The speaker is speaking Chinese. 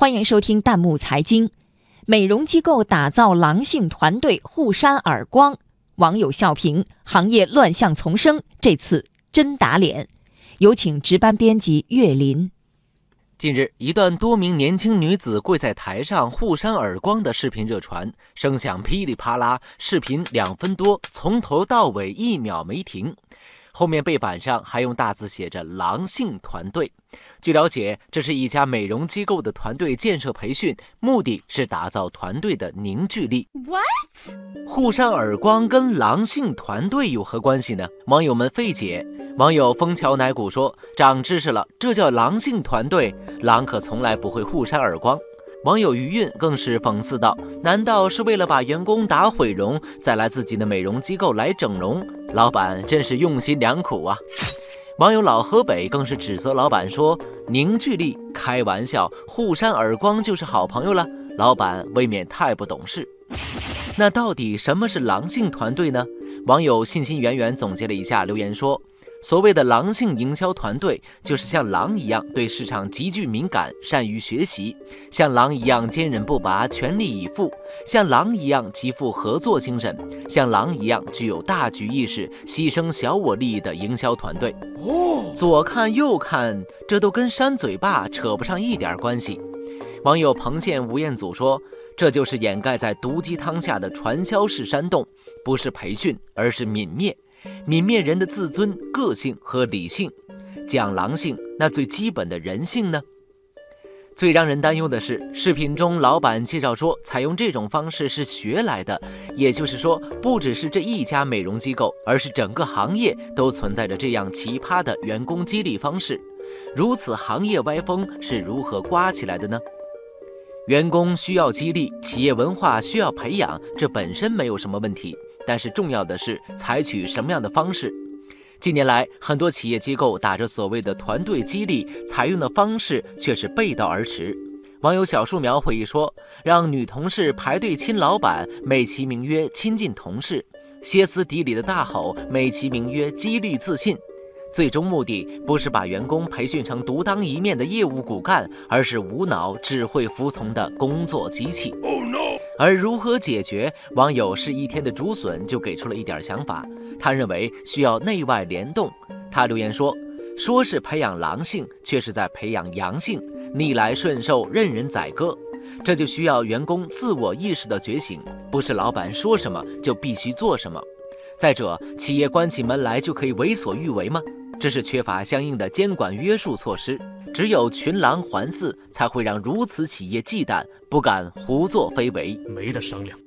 欢迎收听弹幕财经。美容机构打造狼性团队互扇耳光，网友笑评行业乱象丛生，这次真打脸。有请值班编辑岳林。近日，一段多名年轻女子跪在台上互扇耳光的视频热传，声响噼里啪啦，视频两分多，从头到尾一秒没停。后面背板上还用大字写着“狼性团队”。据了解，这是一家美容机构的团队建设培训，目的是打造团队的凝聚力。What？互扇耳光跟狼性团队有何关系呢？网友们费解。网友枫桥奶骨说：“长知识了，这叫狼性团队，狼可从来不会互扇耳光。”网友余韵更是讽刺道：“难道是为了把员工打毁容，再来自己的美容机构来整容？老板真是用心良苦啊！”网友老河北更是指责老板说：“凝聚力？开玩笑，互扇耳光就是好朋友了。”老板未免太不懂事。那到底什么是狼性团队呢？网友信心源源总结了一下，留言说。所谓的狼性营销团队，就是像狼一样对市场极具敏感，善于学习；像狼一样坚韧不拔，全力以赴；像狼一样极富合作精神；像狼一样具有大局意识，牺牲小我利益的营销团队。哦，左看右看，这都跟扇嘴巴扯不上一点关系。网友彭县吴彦祖说：“这就是掩盖在毒鸡汤下的传销式煽动，不是培训，而是泯灭。”泯灭人的自尊、个性和理性，讲狼性，那最基本的人性呢？最让人担忧的是，视频中老板介绍说，采用这种方式是学来的，也就是说，不只是这一家美容机构，而是整个行业都存在着这样奇葩的员工激励方式。如此行业歪风是如何刮起来的呢？员工需要激励，企业文化需要培养，这本身没有什么问题。但是重要的是采取什么样的方式。近年来，很多企业机构打着所谓的团队激励，采用的方式却是背道而驰。网友小树苗回忆说：“让女同事排队亲老板，美其名曰亲近同事；歇斯底里的大吼，美其名曰激励自信。最终目的不是把员工培训成独当一面的业务骨干，而是无脑只会服从的工作机器。”而如何解决？网友是一天的竹笋就给出了一点想法。他认为需要内外联动。他留言说：“说是培养狼性，却是在培养阳性，逆来顺受，任人宰割。这就需要员工自我意识的觉醒，不是老板说什么就必须做什么。再者，企业关起门来就可以为所欲为吗？这是缺乏相应的监管约束措施。”只有群狼环伺，才会让如此企业忌惮，不敢胡作非为，没得商量。